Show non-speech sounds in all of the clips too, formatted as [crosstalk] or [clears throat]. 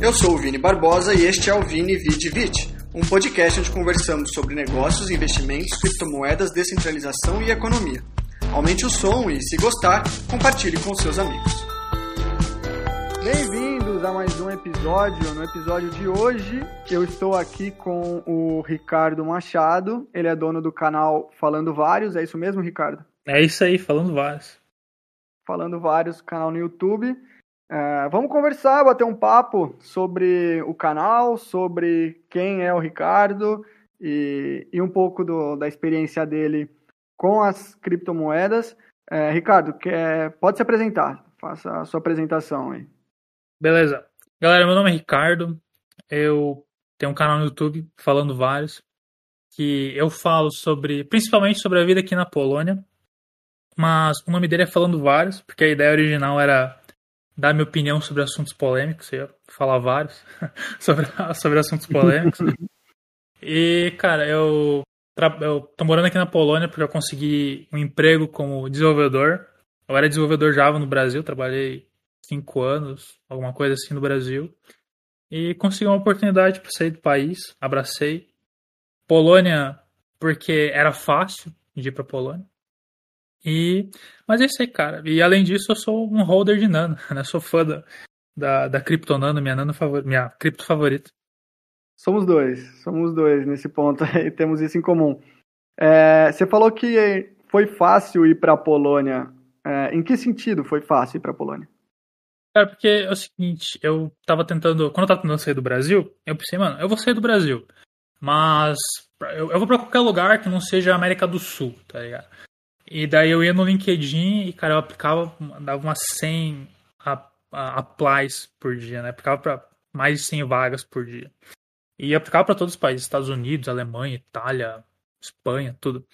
Eu sou o Vini Barbosa e este é o Vini Vidi Vit, um podcast onde conversamos sobre negócios, investimentos, criptomoedas, descentralização e economia. Aumente o som e, se gostar, compartilhe com seus amigos. Bem-vindos a mais um episódio. No episódio de hoje, eu estou aqui com o Ricardo Machado. Ele é dono do canal Falando Vários. É isso mesmo, Ricardo? É isso aí, Falando Vários. Falando Vários, canal no YouTube. Uh, vamos conversar, bater um papo sobre o canal, sobre quem é o Ricardo e, e um pouco do, da experiência dele com as criptomoedas. Uh, Ricardo, quer, pode se apresentar, faça a sua apresentação aí. Beleza. Galera, meu nome é Ricardo, eu tenho um canal no YouTube, Falando Vários, que eu falo sobre, principalmente sobre a vida aqui na Polônia, mas o nome dele é Falando Vários, porque a ideia original era dar minha opinião sobre assuntos polêmicos, eu ia falar vários [laughs] sobre, sobre assuntos polêmicos. e, cara, eu, eu tô morando aqui na Polônia porque eu consegui um emprego como desenvolvedor. Eu era desenvolvedor Java no Brasil, trabalhei cinco anos, alguma coisa assim no Brasil. E consegui uma oportunidade para sair do país, abracei. Polônia, porque era fácil de ir para Polônia. E, mas é isso aí, cara. E além disso, eu sou um holder de Nano, [laughs] né? Sou fã da, da, da Nano, minha, nano favor, minha cripto favorita. Somos dois, somos dois nesse ponto aí, [laughs] temos isso em comum. É, você falou que foi fácil ir para a Polônia. É, em que sentido foi fácil ir para a Polônia? Cara, porque é o seguinte, eu tava tentando. Quando eu tava tentando sair do Brasil, eu pensei, mano, eu vou sair do Brasil. Mas eu, eu vou para qualquer lugar que não seja América do Sul, tá ligado? E daí eu ia no LinkedIn e, cara, eu aplicava, dava umas 100 applies por dia, né? Aplicava para mais de 100 vagas por dia. E aplicava para todos os países, Estados Unidos, Alemanha, Itália, Espanha, tudo.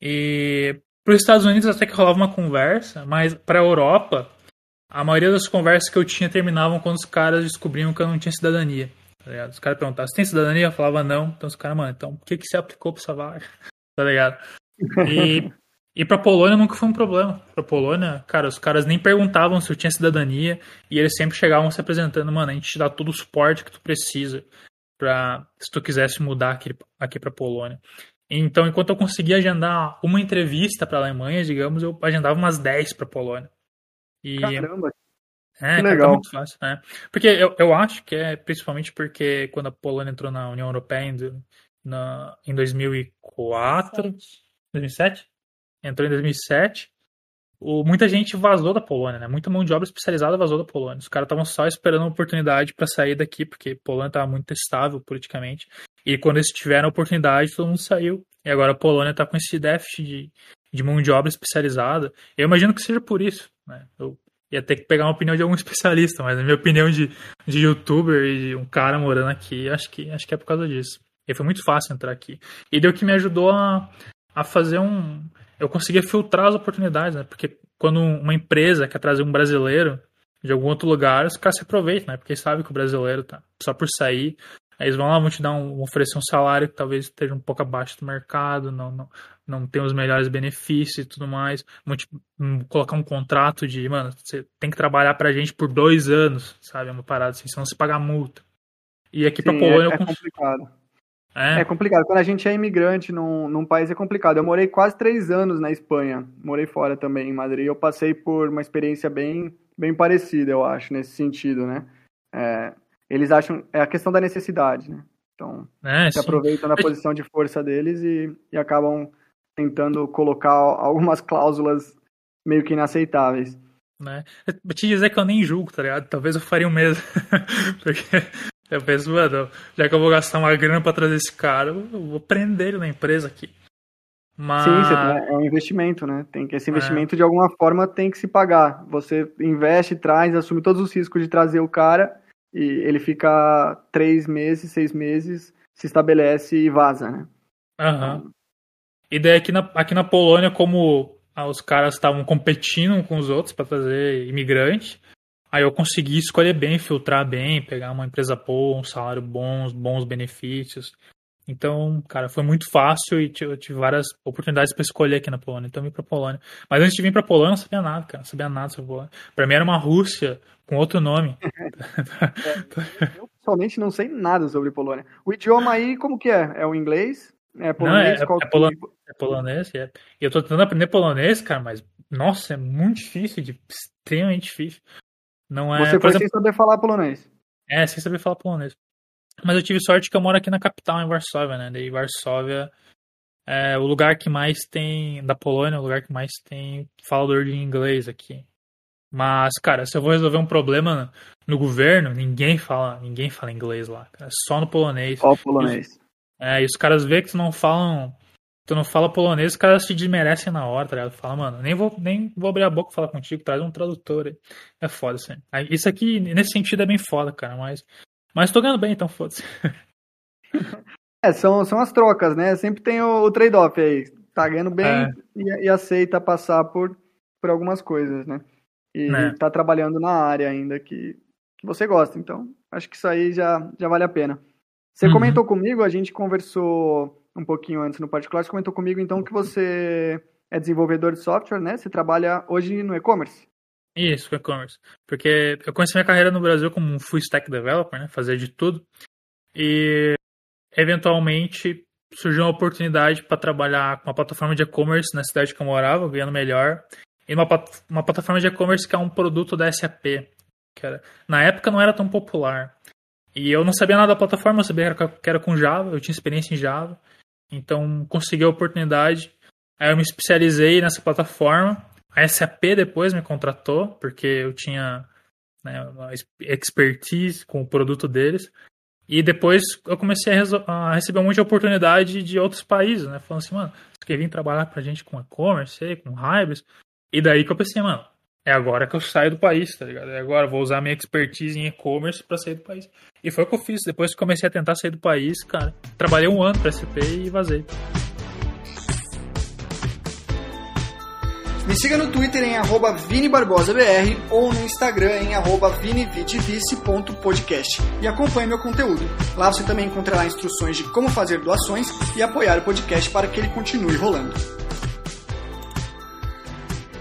E para os Estados Unidos até que rolava uma conversa, mas para a Europa, a maioria das conversas que eu tinha terminavam quando os caras descobriam que eu não tinha cidadania. Tá os caras perguntavam, você tem cidadania? Eu falava não. Então os caras, mano, então por que, que você aplicou para essa vaga? [laughs] Tá ligado? E E pra Polônia nunca foi um problema. Pra Polônia, cara, os caras nem perguntavam se eu tinha cidadania e eles sempre chegavam se apresentando, mano, a gente te dá todo o suporte que tu precisa pra, se tu quisesse mudar aqui, aqui pra Polônia. Então, enquanto eu conseguia agendar uma entrevista pra Alemanha, digamos, eu agendava umas 10 pra Polônia. E, Caramba! É, que tá legal. Muito fácil, né? Porque eu, eu acho que é principalmente porque quando a Polônia entrou na União Europeia em, na, em 2004, 2007? Entrou em 2007. O, muita gente vazou da Polônia, né? Muita mão de obra especializada vazou da Polônia. Os caras estavam só esperando uma oportunidade para sair daqui, porque Polônia estava muito estável politicamente. E quando eles tiveram a oportunidade, todo mundo saiu. E agora a Polônia está com esse déficit de, de mão de obra especializada. Eu imagino que seja por isso, né? Eu ia ter que pegar uma opinião de algum [laughs] especialista, mas a minha opinião de, de youtuber e de um cara morando aqui, acho que, acho que é por causa disso. E foi muito fácil entrar aqui. E deu que me ajudou a, a fazer um eu conseguia filtrar as oportunidades, né? Porque quando uma empresa quer trazer um brasileiro de algum outro lugar, os caras se aproveitam, né? Porque sabe que o brasileiro tá só por sair. Aí eles vão lá, vão te dar um, oferecer um salário que talvez esteja um pouco abaixo do mercado, não, não, não tem os melhores benefícios e tudo mais. Vão te um, colocar um contrato de, mano, você tem que trabalhar pra gente por dois anos, sabe? É uma parada assim, senão você paga multa. E aqui Sim, pra Polônia é, é complicado. É. é. complicado. Quando a gente é imigrante num, num país é complicado. Eu morei quase três anos na Espanha. Morei fora também, em Madrid. Eu passei por uma experiência bem, bem parecida, eu acho, nesse sentido, né? É, eles acham... É a questão da necessidade, né? Então, é, se sim. aproveitam da posição de força deles e, e acabam tentando colocar algumas cláusulas meio que inaceitáveis. Né? Vou te dizer que eu nem julgo, tá ligado? Talvez eu faria o mesmo. [laughs] Porque eu penso, mano, já que eu vou gastar uma grana pra trazer esse cara, eu vou prender ele na empresa aqui. Mas... Sim, é um investimento, né? Tem que, esse investimento é. de alguma forma tem que se pagar. Você investe, traz, assume todos os riscos de trazer o cara e ele fica três meses, seis meses, se estabelece e vaza, né? Aham. Uhum. E daí aqui na, aqui na Polônia, como ah, os caras estavam competindo com os outros para trazer imigrante, Aí eu consegui escolher bem, filtrar bem, pegar uma empresa boa, um salário bom, bons benefícios. Então, cara, foi muito fácil e eu tive várias oportunidades para escolher aqui na Polônia. Então, eu vim pra Polônia. Mas antes de vir pra Polônia, eu não sabia nada, cara. Não sabia nada sobre Polônia. Pra mim era uma Rússia com outro nome. [laughs] é, eu pessoalmente não sei nada sobre Polônia. O idioma aí, como que é? É o inglês? É polonês? Não, é, é, é, polonês, é polonês, é. E eu tô tentando aprender polonês, cara, mas, nossa, é muito difícil, de, extremamente difícil. Não é, Você foi exemplo, sem saber falar polonês? É, sem saber falar polonês. Mas eu tive sorte que eu moro aqui na capital, em Varsóvia, né? Daí Varsóvia é o lugar que mais tem, da Polônia, o lugar que mais tem falador de inglês aqui. Mas, cara, se eu vou resolver um problema no governo, ninguém fala, ninguém fala inglês lá, cara. Só no polonês. Só polonês. E, é, e os caras veem que tu não falam, tu não fala polonês, os caras te desmerecem na hora, tá ligado? Fala, mano, nem vou, nem vou abrir a boca e falar contigo, traz um tradutor aí. É foda, assim. Isso aqui, nesse sentido, é bem foda, cara, mas mas tô ganhando bem, então foda-se. [laughs] É, são, são as trocas, né? Sempre tem o, o trade-off aí. Tá ganhando bem é. e, e, aceita passar por, por algumas coisas, né? E é. tá trabalhando na área ainda que, que você gosta. Então, acho que isso aí já, já vale a pena. Você uhum. comentou comigo, a gente conversou um pouquinho antes no você comentou comigo então que você é desenvolvedor de software, né? Você trabalha hoje no e-commerce. Isso, e-commerce. Porque eu comecei minha carreira no Brasil como um full stack developer, né? Fazer de tudo. E eventualmente surgiu uma oportunidade para trabalhar com uma plataforma de e-commerce na cidade que eu morava, ganhando melhor. E uma, uma plataforma de e-commerce que é um produto da SAP. Que era, na época não era tão popular. E eu não sabia nada da plataforma, eu sabia que era com Java, eu tinha experiência em Java. Então consegui a oportunidade. Aí eu me especializei nessa plataforma a SAP depois me contratou, porque eu tinha né, expertise com o produto deles. E depois eu comecei a, a, receber um monte de oportunidade de outros países, né? Falando assim, mano, você quer vir trabalhar pra gente com e-commerce, com Hybris? E daí que eu pensei, mano, é agora que eu saio do país, tá ligado? É agora, vou usar minha expertise em e-commerce pra sair do país. E foi o que eu fiz. Depois que comecei a tentar sair do país, cara, trabalhei um ano pra SAP e vazei. Me siga no Twitter em arroba ViniBarbosaBR ou no Instagram em arroba vinividivice.podcast e acompanhe meu conteúdo. Lá você também encontrará instruções de como fazer doações e apoiar o podcast para que ele continue rolando.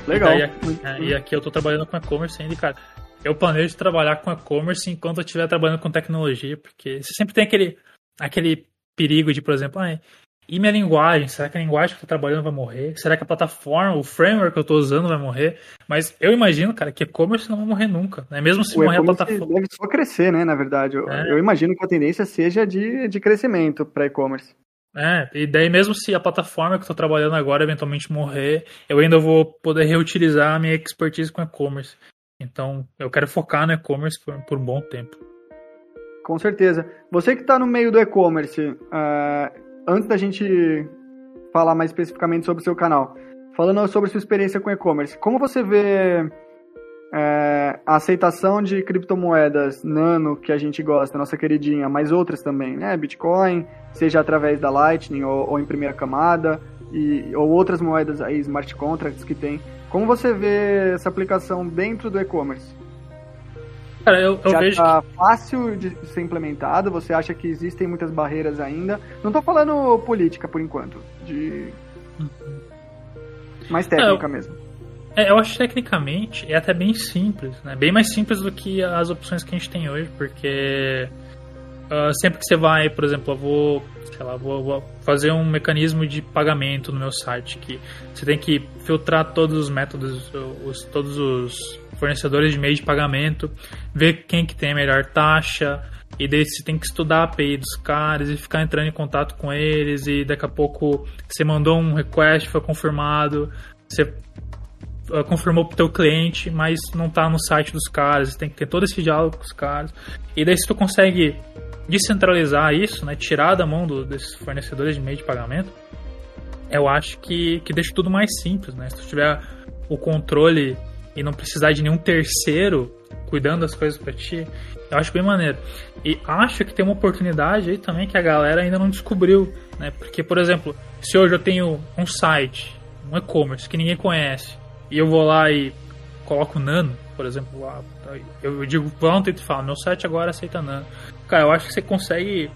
Legal. E, daí, é, e aqui eu estou trabalhando com e-commerce ainda, cara. Eu planejo trabalhar com e-commerce enquanto eu estiver trabalhando com tecnologia, porque você sempre tem aquele, aquele perigo de, por exemplo, ah, e minha linguagem? Será que a linguagem que eu tô trabalhando vai morrer? Será que a plataforma, o framework que eu tô usando vai morrer? Mas eu imagino, cara, que e-commerce não vai morrer nunca, né? Mesmo se o morrer a plataforma. deve só crescer, né, na verdade. Eu, é. eu imagino que a tendência seja de, de crescimento para e-commerce. É, e daí mesmo se a plataforma que eu tô trabalhando agora eventualmente morrer, eu ainda vou poder reutilizar a minha expertise com e-commerce. Então, eu quero focar no e-commerce por, por um bom tempo. Com certeza. Você que está no meio do e-commerce, uh, antes da gente falar mais especificamente sobre o seu canal, falando sobre sua experiência com e-commerce, como você vê é, a aceitação de criptomoedas nano que a gente gosta, nossa queridinha, mas outras também, né? Bitcoin, seja através da Lightning ou, ou em primeira camada, e, ou outras moedas aí, smart contracts que tem. Como você vê essa aplicação dentro do e-commerce? Cara, eu, eu já vejo tá que... fácil de ser implementado? Você acha que existem muitas barreiras ainda? Não tô falando política por enquanto, de mais técnica eu... mesmo. É, eu acho que tecnicamente é até bem simples, né? Bem mais simples do que as opções que a gente tem hoje, porque uh, sempre que você vai, por exemplo, eu vou, sei lá, vou, vou, fazer um mecanismo de pagamento no meu site, que você tem que filtrar todos os métodos, os, todos os fornecedores de meio de pagamento, ver quem que tem a melhor taxa, e daí você tem que estudar a API dos caras e ficar entrando em contato com eles, e daqui a pouco você mandou um request, foi confirmado, você ah, confirmou pro teu cliente, mas não tá no site dos caras, tem que ter todo esse diálogo com os caras. E daí se tu consegue descentralizar isso, né, tirar da mão do, desses fornecedores de meio de pagamento, eu acho que, que deixa tudo mais simples, né? Se tu tiver o controle e não precisar de nenhum terceiro cuidando das coisas para ti, eu acho bem maneiro. E acho que tem uma oportunidade aí também que a galera ainda não descobriu, né? Porque, por exemplo, se hoje eu tenho um site, um e-commerce que ninguém conhece, e eu vou lá e coloco Nano, por exemplo, lá, eu digo, vão no e falo, meu site agora aceita Nano. Cara, eu acho que você consegue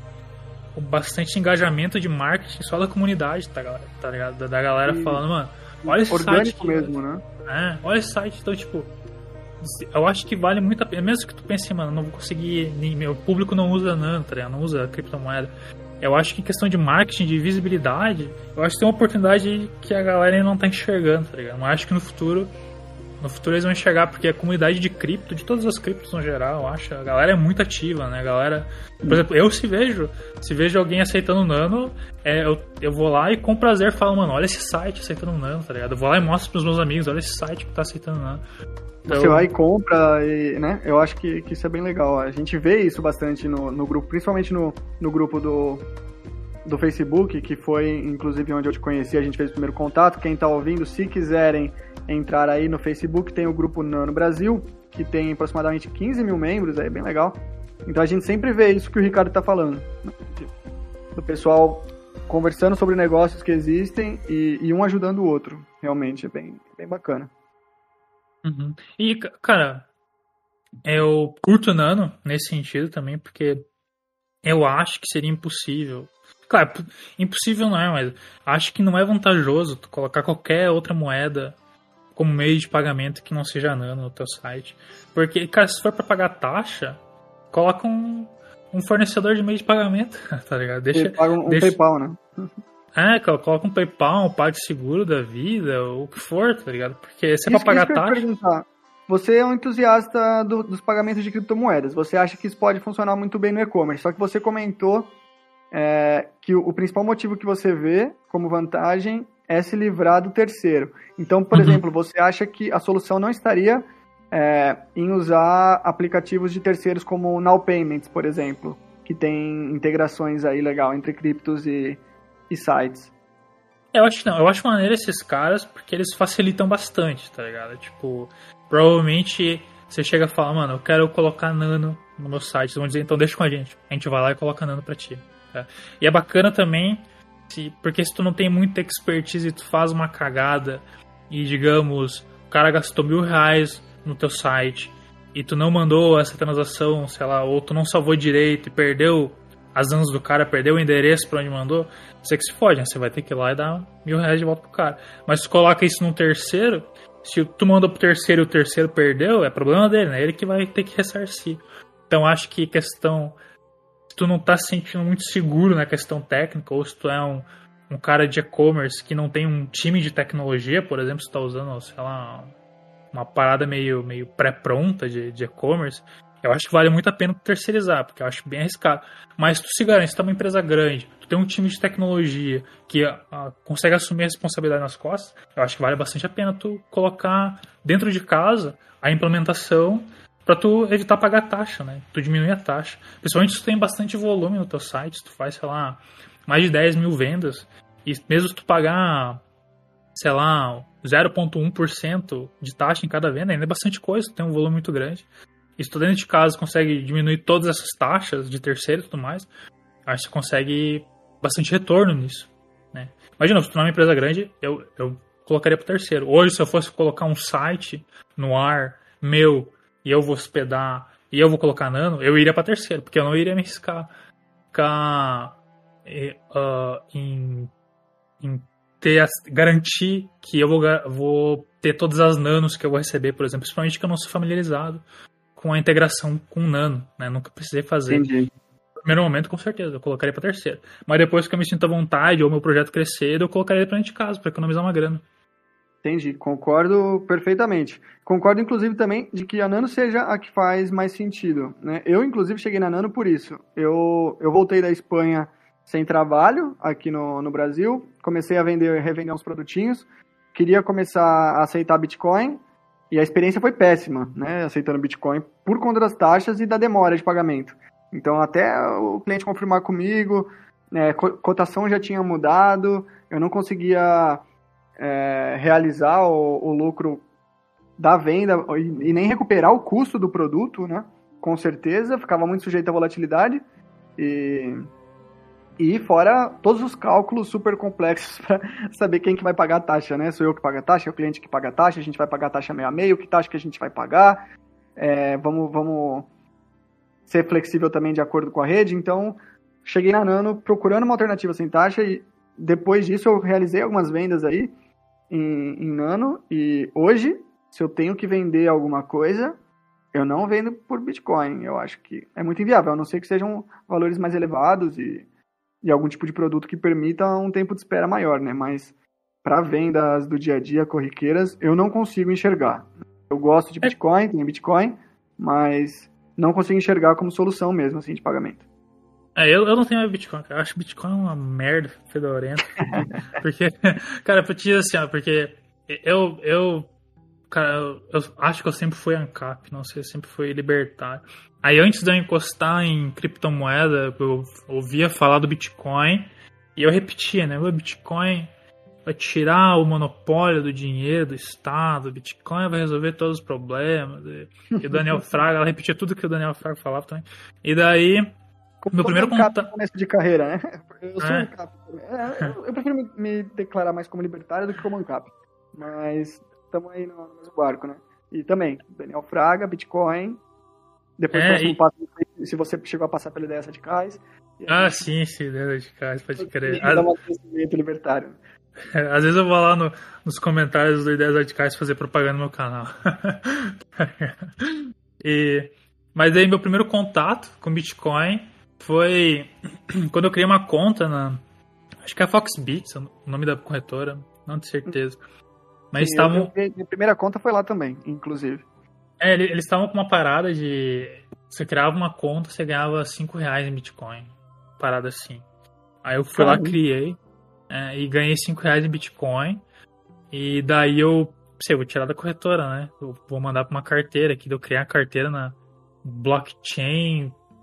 bastante engajamento de marketing só da comunidade, tá, tá ligado? Da galera e... falando, mano, olha esse site. Aqui, mesmo, né? É, olha esse site. Então, tipo, eu acho que vale muito a pena. Mesmo que tu pense, mano, não vou conseguir. Nem, meu público não usa Nano, tá ligado? Não usa criptomoeda. Eu acho que em questão de marketing, de visibilidade, eu acho que tem uma oportunidade que a galera ainda não tá enxergando, tá ligado? Mas acho que no futuro no futuro eles vão enxergar, porque a comunidade de cripto, de todas as criptos no geral, eu acho, a galera é muito ativa, né? A galera. Por exemplo, eu se vejo, se vejo alguém aceitando Nano, é, eu, eu vou lá e com prazer falo, mano, olha esse site aceitando Nano, tá ligado? Eu vou lá e mostro pros meus amigos, olha esse site que tá aceitando Nano. Então, Você vai e compra, e, né? Eu acho que, que isso é bem legal. A gente vê isso bastante no, no grupo, principalmente no, no grupo do, do Facebook, que foi inclusive onde eu te conheci, a gente fez o primeiro contato. Quem tá ouvindo, se quiserem entrar aí no Facebook, tem o grupo Nano Brasil, que tem aproximadamente 15 mil membros, é bem legal. Então a gente sempre vê isso que o Ricardo está falando. Né? Do pessoal conversando sobre negócios que existem e, e, um ajudando o outro. Realmente é bem, bem bacana. Uhum. E, cara, eu curto o Nano nesse sentido também, porque eu acho que seria impossível. Claro, impossível não é, mas acho que não é vantajoso colocar qualquer outra moeda como meio de pagamento que não seja Nano no teu site. Porque, cara, se for para pagar taxa, coloca um, um fornecedor de meio de pagamento, [laughs] tá ligado? Deixa, paga um, deixa... PayPal, né? É, coloca um PayPal, um PagSeguro da vida, o que for, tá ligado? Porque se é pra pagar taxa. Você é um entusiasta do, dos pagamentos de criptomoedas. Você acha que isso pode funcionar muito bem no e-commerce. Só que você comentou é, que o, o, principal motivo que você vê como vantagem é se livrar do terceiro. Então, por uhum. exemplo, você acha que a solução não estaria é, em usar aplicativos de terceiros como o Now Payments, por exemplo, que tem integrações aí legal entre criptos e, e sites. Eu acho que não, eu acho maneiro esses caras porque eles facilitam bastante, tá ligado? Tipo, provavelmente você chega a falar, mano, eu quero colocar nano no meu site, eles vão dizer, então deixa com a gente. A gente vai lá e coloca nano pra ti. Tá? E é bacana também se, porque se tu não tem muita expertise e tu faz uma cagada e, digamos, o cara gastou mil reais no teu site e tu não mandou essa transação, sei lá, ou tu não salvou direito e perdeu as anos do cara, perdeu o endereço para onde mandou, você que se fode, né? Você vai ter que ir lá e dar mil reais de volta pro cara. Mas se coloca isso num terceiro, se tu mandou pro terceiro e o terceiro perdeu, é problema dele, né? Ele que vai ter que ressarcir. Então acho que questão tu não tá se sentindo muito seguro na questão técnica, ou se tu é um, um cara de e-commerce que não tem um time de tecnologia, por exemplo, se tá usando, sei lá, uma parada meio, meio pré-pronta de, de e-commerce, eu acho que vale muito a pena terceirizar, porque eu acho bem arriscado. Mas tu se garante, tu é uma empresa grande, tu tem um time de tecnologia que uh, consegue assumir a responsabilidade nas costas, eu acho que vale bastante a pena tu colocar dentro de casa a implementação para tu evitar pagar taxa, né? Tu diminuir a taxa. Principalmente se tu tem bastante volume no teu site, se tu faz, sei lá, mais de 10 mil vendas, e mesmo se tu pagar, sei lá, 0,1% de taxa em cada venda, ainda é bastante coisa, tu tem um volume muito grande. E se tu dentro de casa consegue diminuir todas essas taxas de terceiro e tudo mais, acho que você consegue bastante retorno nisso, né? Imagina, se tu não é uma empresa grande, eu, eu colocaria para terceiro. Hoje, se eu fosse colocar um site no ar meu e eu vou hospedar e eu vou colocar nano, eu iria para terceiro, porque eu não iria me arriscar ficar uh, em, em ter garantir que eu vou, vou ter todas as nanos que eu vou receber, por exemplo, principalmente que eu não sou familiarizado com a integração com nano, né? Nunca precisei fazer. Entendi. No primeiro momento, com certeza, eu colocaria para terceiro. Mas depois que eu me sinto à vontade ou meu projeto crescer, eu colocaria para dentro de casa, para economizar uma grana. Entendi, concordo perfeitamente. Concordo, inclusive, também de que a Nano seja a que faz mais sentido. Né? Eu, inclusive, cheguei na Nano por isso. Eu, eu voltei da Espanha sem trabalho aqui no, no Brasil, comecei a vender revender uns produtinhos, queria começar a aceitar Bitcoin e a experiência foi péssima, né? Aceitando Bitcoin por conta das taxas e da demora de pagamento. Então, até o cliente confirmar comigo, né, cotação já tinha mudado, eu não conseguia é, realizar o, o, lucro da venda e, e, nem recuperar o custo do produto, né? Com certeza, ficava muito sujeito à volatilidade e, e fora todos os cálculos super complexos [laughs] para saber quem que vai pagar a taxa, né? Sou eu que pago a taxa, é o cliente que paga a taxa, a gente vai pagar a taxa meio a meio, que taxa que a gente vai pagar, é, vamos, vamos ser flexível também de acordo com a rede, então cheguei na Nano procurando uma alternativa sem taxa e depois disso eu realizei algumas vendas aí em, em Nano e hoje, se eu tenho que vender alguma coisa, eu não vendo por Bitcoin. Eu acho que é muito inviável, a não ser que sejam valores mais elevados e, e algum tipo de produto que permita um tempo de espera maior, né? Mas para vendas do dia a dia corriqueiras, eu não consigo enxergar. Eu gosto de é. Bitcoin, tenho Bitcoin, mas não consigo enxergar como solução mesmo, assim, de pagamento. É, eu, eu não tenho Bitcoin, cara. Eu acho Bitcoin uma merda fedorenta. [laughs] porque, cara, pra te dizer assim, ó, porque eu, eu, cara, eu, eu, acho que eu sempre fui ANCAP, não sei, sempre fui libertário. Aí antes de eu encostar em criptomoeda, eu ouvia falar do Bitcoin e eu repetia, né? O Bitcoin vai tirar o monopólio do dinheiro do Estado, o Bitcoin vai resolver todos os problemas. E, e o Daniel Fraga, ela repetia tudo que o Daniel Fraga falava também. E daí, Como meu primeiro contato... começo de carreira, né? [laughs] Eu sou é. ANCAP. É, eu, eu, prefiro me, me, declarar mais como libertário do que como ANCAP. Mas estamos aí no, no mesmo barco, né? E também, Daniel Fraga, Bitcoin, depois é, e... passo, se você chegou a passar pela ideia radicais. Ah, sim, sim, ideia radicais, pode crer. Dá um crescimento libertário. [laughs] Às vezes eu vou lá no, nos comentários do Ideias Radicais fazer propaganda no meu canal. [laughs] e, mas aí meu primeiro contato com Bitcoin foi [clears throat] quando eu criei uma conta na. Acho que é a Foxbits, o nome da corretora, não tenho certeza. Mas estavam. Minha primeira conta foi lá também, inclusive. É, eles estavam com uma parada de. Você criava uma conta, você ganhava 5 reais em Bitcoin. Parada assim. Aí eu fui lá, criei é, e ganhei 5 reais em Bitcoin. E daí eu, sei, vou tirar da corretora, né? Eu vou mandar para uma carteira aqui, eu criar a carteira na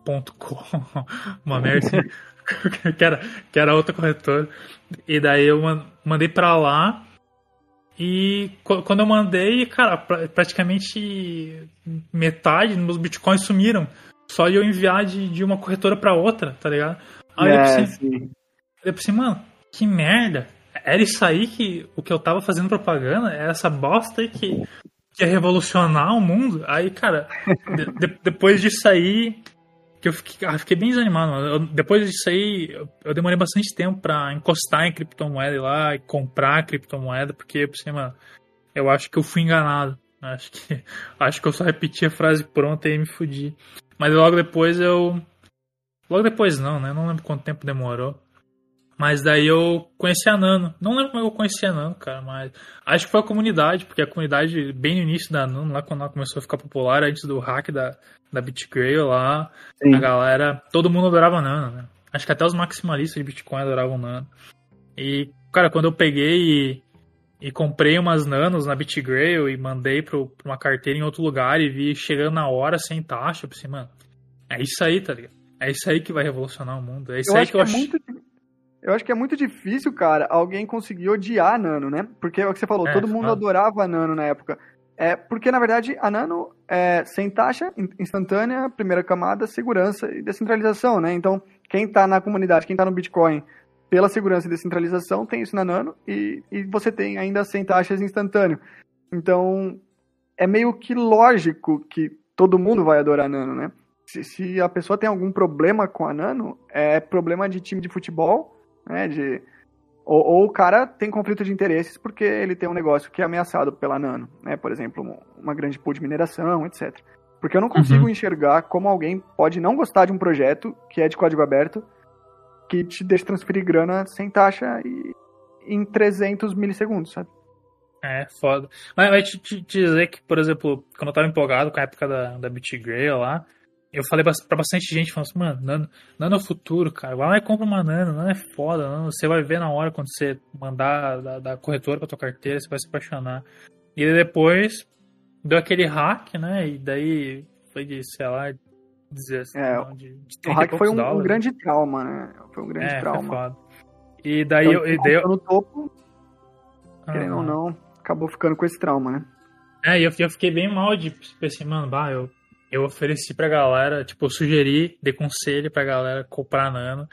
blockchain.com, [laughs] uma merda assim, [laughs] que, era, que era outra corretora. E daí eu mandei para lá. E quando eu mandei, cara, praticamente metade dos meus bitcoins sumiram. Só eu enviar de, de uma corretora para outra, tá ligado? Aí é, eu pensei, eu pensei, mano, que merda. Era isso aí que o que eu tava fazendo propaganda? Era essa bosta aí que, que ia revolucionar o mundo? Aí, cara, de, depois disso aí, que eu fiquei, ah, fiquei bem desanimado. Eu, depois disso aí, eu, eu, demorei bastante tempo pra encostar em criptomoeda lá e comprar criptomoeda, porque, por cima, eu acho que eu fui enganado. Acho que, [laughs] acho que eu só repeti a frase pronta e me fudi. Mas logo depois eu. Logo depois não, né? Não lembro quanto tempo demorou. Mas daí eu conheci a Nano. Não lembro como eu conheci a Nano, cara, mas acho que foi a comunidade, porque a comunidade, bem no início da Nano, lá quando ela começou a ficar popular, antes do hack da, da BitGrail lá, Sim. a galera, todo mundo adorava Nano, né? Acho que até os maximalistas de Bitcoin adoravam Nano. E, cara, quando eu peguei e, e comprei umas Nanos na BitGrail e mandei pro, pra uma carteira em outro lugar e vi chegando na hora sem taxa, eu pensei, mano, é isso aí, tá ligado? É isso aí que vai revolucionar o mundo. É isso eu aí que eu acho. É muito eu acho que é muito difícil, cara, alguém conseguir odiar a Nano, né? Porque é o que você falou, é, todo mundo adorava a Nano na época. É, porque, na verdade, a Nano é sem taxa, instantânea, primeira camada, segurança e descentralização, né? Então, quem tá na comunidade, quem tá no Bitcoin, pela segurança e descentralização, tem isso na Nano, e, e você tem ainda sem taxas instantâneo. Então, é meio que lógico que todo mundo vai adorar a Nano, né? Se, se a pessoa tem algum problema com a Nano, é problema de time de futebol, né? De, ou, ou, o cara tem conflito de interesses porque ele tem um negócio que é ameaçado pela Nano, né? Por exemplo, uma grande pool de mineração, etc. Porque eu não consigo uhum. enxergar como alguém pode não gostar de um projeto que é de código aberto, que te deixa transferir grana sem taxa e em 300 milissegundos, sabe? É, foda. Mas vai te, te, dizer que, por exemplo, quando eu tava empolgado com a época da, da BitGrail lá, eu falei pra bastante gente, falando assim, mano, nano, nano é o futuro, cara. Vai lá e compra uma nano, nano é foda, nano, você vai ver na hora quando você mandar da, da corretora pra tua carteira, você vai se apaixonar. E depois deu aquele hack, né? E daí foi de, sei lá, dizer assim, é, não, de, de O hack foi um, um, grande trauma, né? Foi um grande é, trauma. E daí então, eu. E daí eu... no topo, querendo ou não, acabou ficando com esse trauma, né? É, e eu, eu fiquei bem mal de pensei, mano, bah, eu eu ofereci pra galera, tipo, eu sugeri, dei conselho pra galera comprar Nano.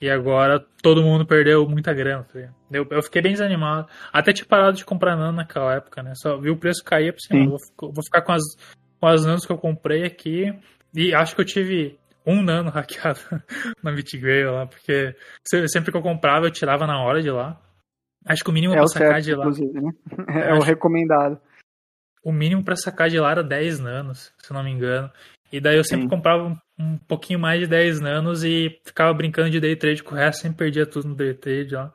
E agora todo mundo perdeu muita grana, tá eu, eu fiquei bem desanimado. Até tinha parado de comprar Nano naquela época, né? Só vi o preço cair, por cima, vou, vou ficar com as, com as Nanos que eu comprei aqui. E acho que eu tive um nano [laughs] hackeado na BitGrail lá, porque sempre que eu comprava eu tirava na hora de lá. Acho que o mínimo é pra sacar certo, de lá. Né? [laughs] É, é o recomendado. O mínimo para sacar de lá era 10 nanos, se não me engano. E daí eu sempre Sim. comprava um, um, pouquinho mais de 10 nanos e ficava brincando de day trade com o resto, sempre perdia tudo no day trade lá.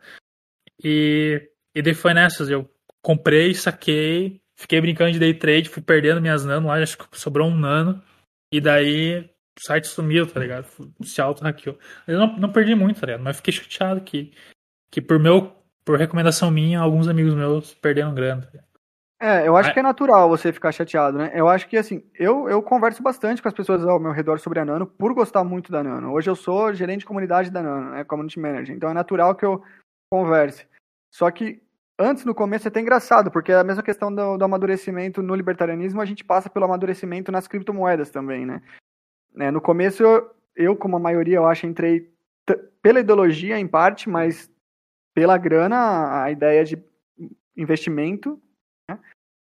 E, e daí foi nessas, eu comprei, saquei, fiquei brincando de day trade, fui perdendo minhas nanos lá, acho que sobrou um nano. E daí o site sumiu, tá ligado? Se auto-hackeou. Eu não, não perdi muito, tá ligado? Mas fiquei chateado que, que por meu, por recomendação minha, alguns amigos meus perderam grana, tá ligado? É, eu acho que é natural você ficar chateado, né? Eu acho que, assim, eu, eu converso bastante com as pessoas ao meu redor sobre a Nano por gostar muito da Nano. Hoje eu sou gerente de comunidade da Nano, né? Community Manager. Então é natural que eu converse. Só que antes, no começo, é até engraçado, porque é a mesma questão do, do amadurecimento no libertarianismo, a gente passa pelo amadurecimento nas criptomoedas também, né? É, no começo, eu, eu, como a maioria, eu acho, entrei pela ideologia em parte, mas pela grana, a ideia de investimento né?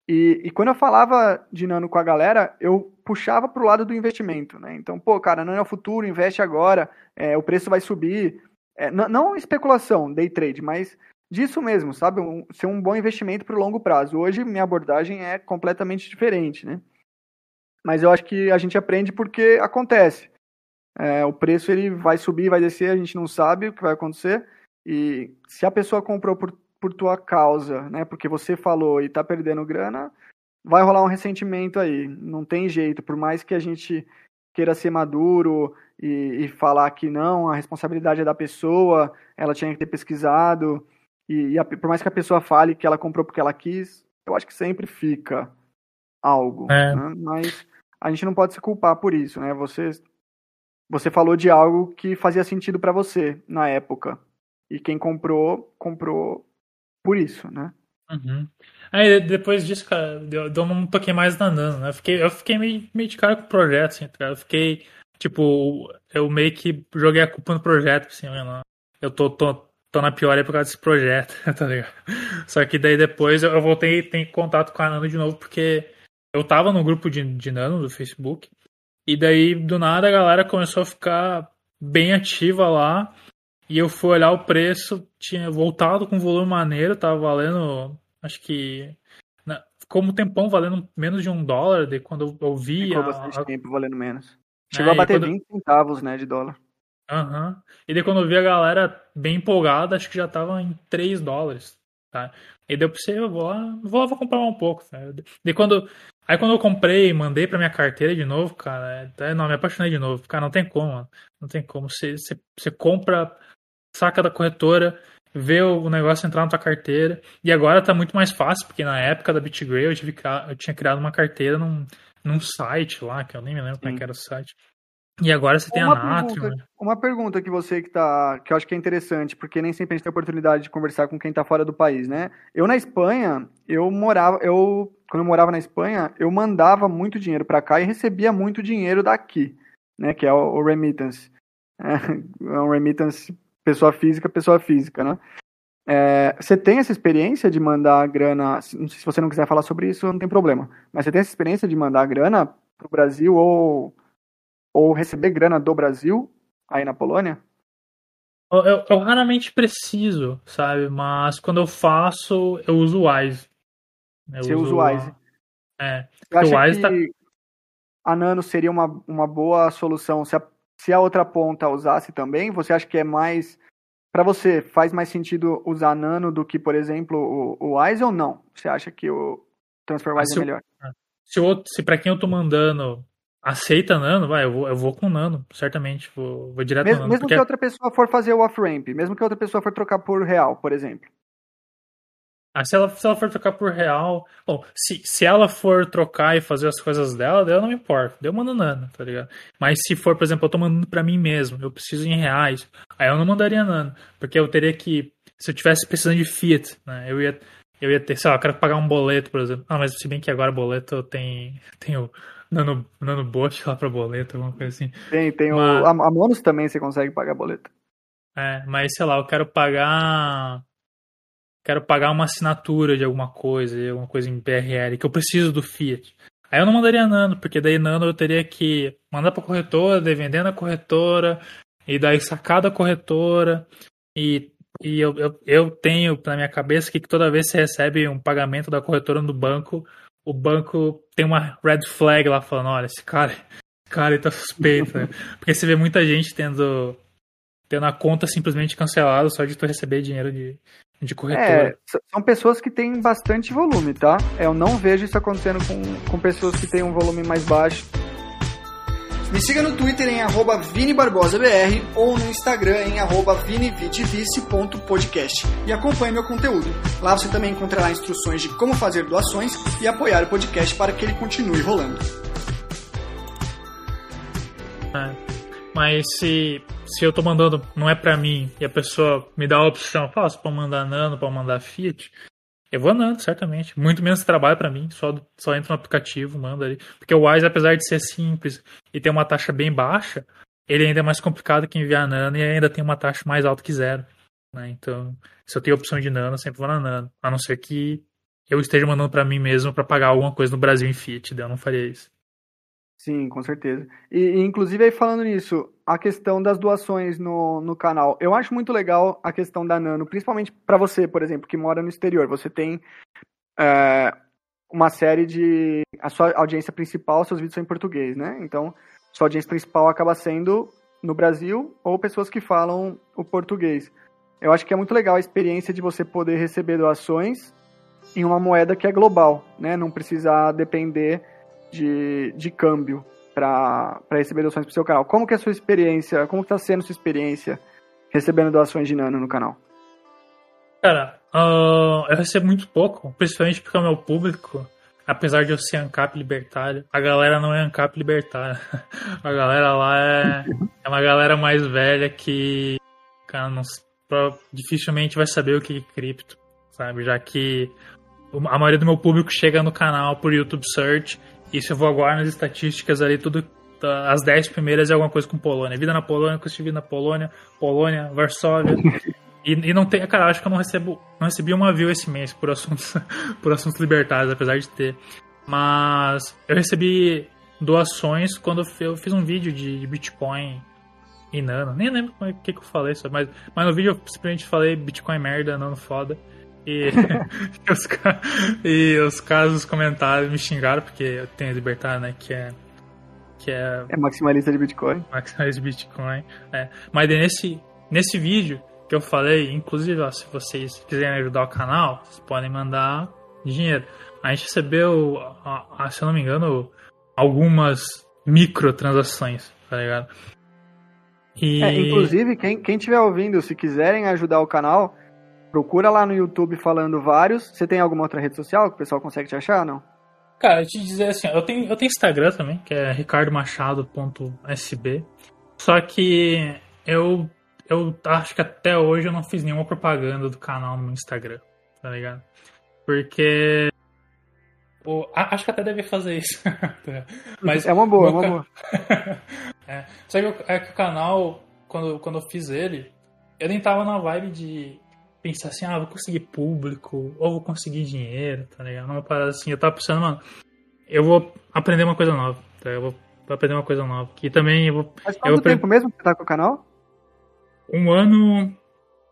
E, e, quando eu falava de nano com a galera, eu puxava para o lado do investimento, né? Então, pô, cara, nano é o futuro, investe agora, é, o preço vai subir. É, não especulação, day trade, mas disso mesmo, sabe? Um, ser um bom investimento para o longo prazo. Hoje, minha abordagem é completamente diferente, né? Mas eu acho que a gente aprende porque acontece. É, o preço ele vai subir, vai descer, a gente não sabe o que vai acontecer. E se a pessoa comprou por por tua causa, né? Porque você falou e tá perdendo grana, vai rolar um ressentimento aí. Não tem jeito. Por mais que a gente queira ser maduro e, e falar que não, a responsabilidade é da pessoa, ela tinha que ter pesquisado. E, e a, por mais que a pessoa fale que ela comprou porque ela quis, eu acho que sempre fica algo. É. Né? Mas a gente não pode se culpar por isso, né? Você, você falou de algo que fazia sentido para você na época. E quem comprou, comprou por isso, né? Uhum. Aí depois disso, cara, deu um pouquinho mais danando, né? Eu fiquei, eu fiquei meio, meio de cara com o projeto, assim, tá Eu fiquei, tipo, eu meio que joguei a culpa no projeto, assim, né? Eu tô, tô, tô na pior por causa desse projeto, [laughs] tá ligado? Só que daí depois eu voltei e tenho contato com a Nano de novo, porque eu tava no grupo de, de Nano do Facebook, e daí do nada a galera começou a ficar bem ativa lá, e eu fui olhar o preço, tinha voltado com volume maneiro, tava valendo, acho que. como um tempão valendo menos de um dólar, de quando eu vi. Ficou a, bastante a... tempo valendo menos. Chegou é, a bater quando... 20 centavos, né, de dólar. Aham. Uhum. E daí quando eu vi a galera bem empolgada, acho que já tava em 3 dólares. Tá? E deu pra você, eu vou lá, vou lá vou comprar um pouco. Tá? Daí quando. Aí quando eu comprei e mandei pra minha carteira de novo, cara, é, não, me apaixonei de novo. Cara, não tem como, mano. Não tem como. Você, você, você compra saca da corretora, vê o negócio entrar na tua carteira. E agora tá muito mais fácil, porque na época da BitGray eu, tive, eu tinha criado uma carteira num, num site lá, que eu nem me lembro Sim. como é que era o site. E agora você tem uma a Natrium. Pergunta, né? Uma pergunta que você que tá. que eu acho que é interessante, porque nem sempre a gente tem a oportunidade de conversar com quem tá fora do país, né? Eu na Espanha, eu morava. Eu, quando eu morava na Espanha, eu mandava muito dinheiro para cá e recebia muito dinheiro daqui, né? Que é o, o remittance. [laughs] É, um remittance pessoa física, pessoa física, né? É, você tem essa experiência de mandar grana? Se você não quiser falar sobre isso, não tem problema. Mas você tem essa experiência de mandar grana para o Brasil ou, ou receber grana do Brasil aí na Polônia? Eu, eu, eu, raramente preciso, sabe? Mas quando eu faço, eu uso o Wise. Eu você usa o Wise? É. Você acha o Wise que tá... a Nano seria uma, uma boa solução se a se a outra ponta usasse também, você acha que é mais. Para você, faz mais sentido usar Nano do que, por exemplo, o, o Wise ou não? Você acha que o TransferWise é melhor? É. se, o, se para quem eu tô mandando aceita Nano, vai, eu vou, eu vou com Nano, certamente. Vou, vou direto mesmo, Nano. Mesmo porque... que outra pessoa for fazer o off-ramp, mesmo que outra pessoa for trocar por real, por exemplo. Ah, se ela, se ela for trocar por real. Bom, se, se ela for trocar e fazer as coisas dela, dela não me importa. Deu mando nano, tá ligado? Mas se for, por exemplo, eu tô mandando pra mim mesmo, eu preciso em reais, aí eu não mandaria nano. Porque eu teria que. Se eu tivesse precisando de Fiat, né? Eu ia, eu ia ter, sei lá, eu quero pagar um boleto, por exemplo. Ah, mas se bem que agora boleto tem. Tem o nano, nano bot lá pra boleto, alguma coisa assim. Tem, tem mas, o. A, a Monos também você consegue pagar boleto. É, mas sei lá, eu quero pagar quero pagar uma assinatura de alguma coisa, alguma coisa em PRL, que eu preciso do Fiat. Aí eu não mandaria nano, porque daí nano eu teria que mandar pra corretora, daí vender na corretora, e daí sacar da corretora, e, e eu, eu, eu tenho na minha cabeça que toda vez que você recebe um pagamento da corretora no banco, o banco tem uma red flag lá falando, olha, esse cara, esse cara tá suspeito, né? Porque você vê muita gente tendo, tendo a conta simplesmente cancelada só de tu receber dinheiro de, de corretora. É, são pessoas que têm bastante volume, tá? Eu não vejo isso acontecendo com, com pessoas que têm um volume mais baixo. Me siga no Twitter em arroba ViniBarbosaBR ou no Instagram em arroba vinivitivice.podcast e acompanhe meu conteúdo. Lá você também encontrará instruções de como fazer doações e apoiar o podcast para que ele continue rolando. É, mas se, se eu tô mandando, não é para mim, e a pessoa me dá a opção, fala, para mandar nano, para mandar Fiat, eu vou andando, certamente. Muito menos trabalho para mim, só, só entra no aplicativo, manda ali. Porque o Wise, apesar de ser simples e ter uma taxa bem baixa, ele ainda é mais complicado que enviar Nano e ainda tem uma taxa mais alta que zero. Né? Então, se eu tenho opção de Nano, eu sempre vou na Nano. A não ser que eu esteja mandando para mim mesmo para pagar alguma coisa no Brasil em Fiat, eu não faria isso. Sim, com certeza. E, e, inclusive aí falando nisso, a questão das doações no, no canal. Eu acho muito legal a questão da Nano, principalmente para você, por exemplo, que mora no exterior. Você tem é, uma série de. A sua audiência principal, seus vídeos são em português, né? Então, sua audiência principal acaba sendo no Brasil ou pessoas que falam o português. Eu acho que é muito legal a experiência de você poder receber doações em uma moeda que é global, né? Não precisar depender de, de câmbio para receber doações para o seu canal. Como que é a sua experiência, como está sendo a sua experiência recebendo doações de Nano no canal? Cara, uh, eu recebo muito pouco, principalmente porque o meu público, apesar de eu ser ANCAP libertário, a galera não é ANCAP libertária. [laughs] A galera lá é, é uma galera mais velha que, cara, não, dificilmente vai saber o que é cripto, sabe? Já que a maioria do meu público chega no canal por YouTube Search e se eu vou agora nas estatísticas ali, tudo tá, as 10 primeiras é alguma coisa com Polônia. Vida na Polônia, que eu estive na Polônia, Polônia, Varsóvia. E, e, não tem, cara, acho que eu não recebo, não recebi uma view esse mês por assuntos, [laughs] por assuntos libertários, apesar de ter. Mas eu recebi doações quando eu fiz um vídeo de Bitcoin e Nano. Nem lembro o que, que eu falei, mas, mas no vídeo eu simplesmente falei Bitcoin merda, Nano foda. [laughs] E, os, e os caras comentários me xingaram, porque eu tenho libertar, né? Que é. Que é, é maximalista de Bitcoin. Maximalista de Bitcoin. É. Mas nesse, nesse vídeo que eu falei, inclusive, ó, se vocês quiserem ajudar o canal, vocês podem mandar dinheiro. A gente recebeu, se eu não me engano, algumas microtransações, tá ligado? E... É, inclusive, quem, quem tiver ouvindo, se quiserem ajudar o canal, Procura lá no YouTube falando vários. Você tem alguma outra rede social que o pessoal consegue te achar, não? Cara, eu te dizer assim, eu tenho, eu tenho Instagram também, que é ricardomachado.sb. Só que eu, eu acho que até hoje eu não fiz nenhuma propaganda do canal no Instagram, tá ligado? Porque. Pô, acho que até deve fazer isso. [laughs] Mas é uma boa, é uma boa. [laughs] é, só que, é que o canal, quando, quando eu fiz ele, eu nem tava na vibe de pensar assim, ah, vou conseguir público, ou vou conseguir dinheiro, tá ligado? Uma parada assim, eu tava pensando, mano, eu vou aprender uma coisa nova, tá? Eu vou aprender uma coisa nova. E também eu vou. Mas quanto eu tempo mesmo que você tá com o canal? Um ano.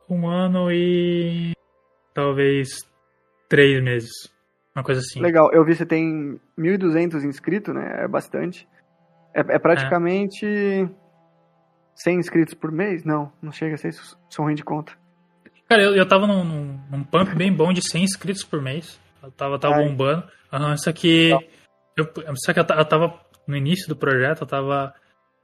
Um ano e. talvez três meses. Uma coisa assim. Legal, eu vi que você tem 1.200 inscritos, né? É bastante. É, é praticamente. É. 100 inscritos por mês? Não, não chega a ser isso. Sou ruim de conta. Cara, eu, eu tava num, num, num pump bem bom de 100 inscritos por mês. Eu tava, tava bombando. Uhum, isso aqui. Eu, só que eu, eu tava no início do projeto, eu tava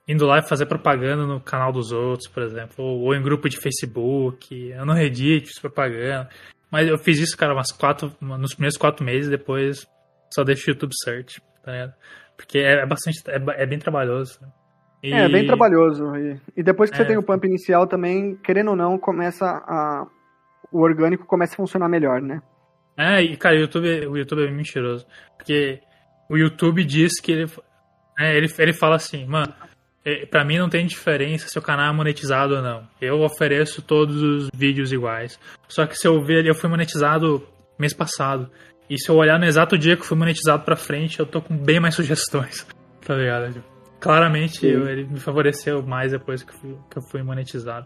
indo lá e fazer propaganda no canal dos outros, por exemplo, ou, ou, em grupo de Facebook, eu no Reddit fiz propaganda. Mas eu fiz isso, cara, umas quatro, nos primeiros quatro meses, depois só deixo o YouTube Search, tá ligado? Porque é, é bastante, é, é, bem trabalhoso. E... É, bem trabalhoso. E, e depois que é. você tem o pump inicial também, querendo ou não, começa a, o orgânico começa a funcionar melhor, né? É, e cara, o YouTube, o YouTube é mentiroso. Porque o YouTube diz que ele. É, ele, ele fala assim, mano, é, pra mim não tem diferença se o canal é monetizado ou não. Eu ofereço todos os vídeos iguais. Só que se eu ver ali, eu fui monetizado mês passado. E se eu olhar no exato dia que eu fui monetizado pra frente, eu tô com bem mais [laughs] sugestões. Tá ligado? Tipo, claramente eu, ele me favoreceu mais depois que fui, que eu fui monetizado.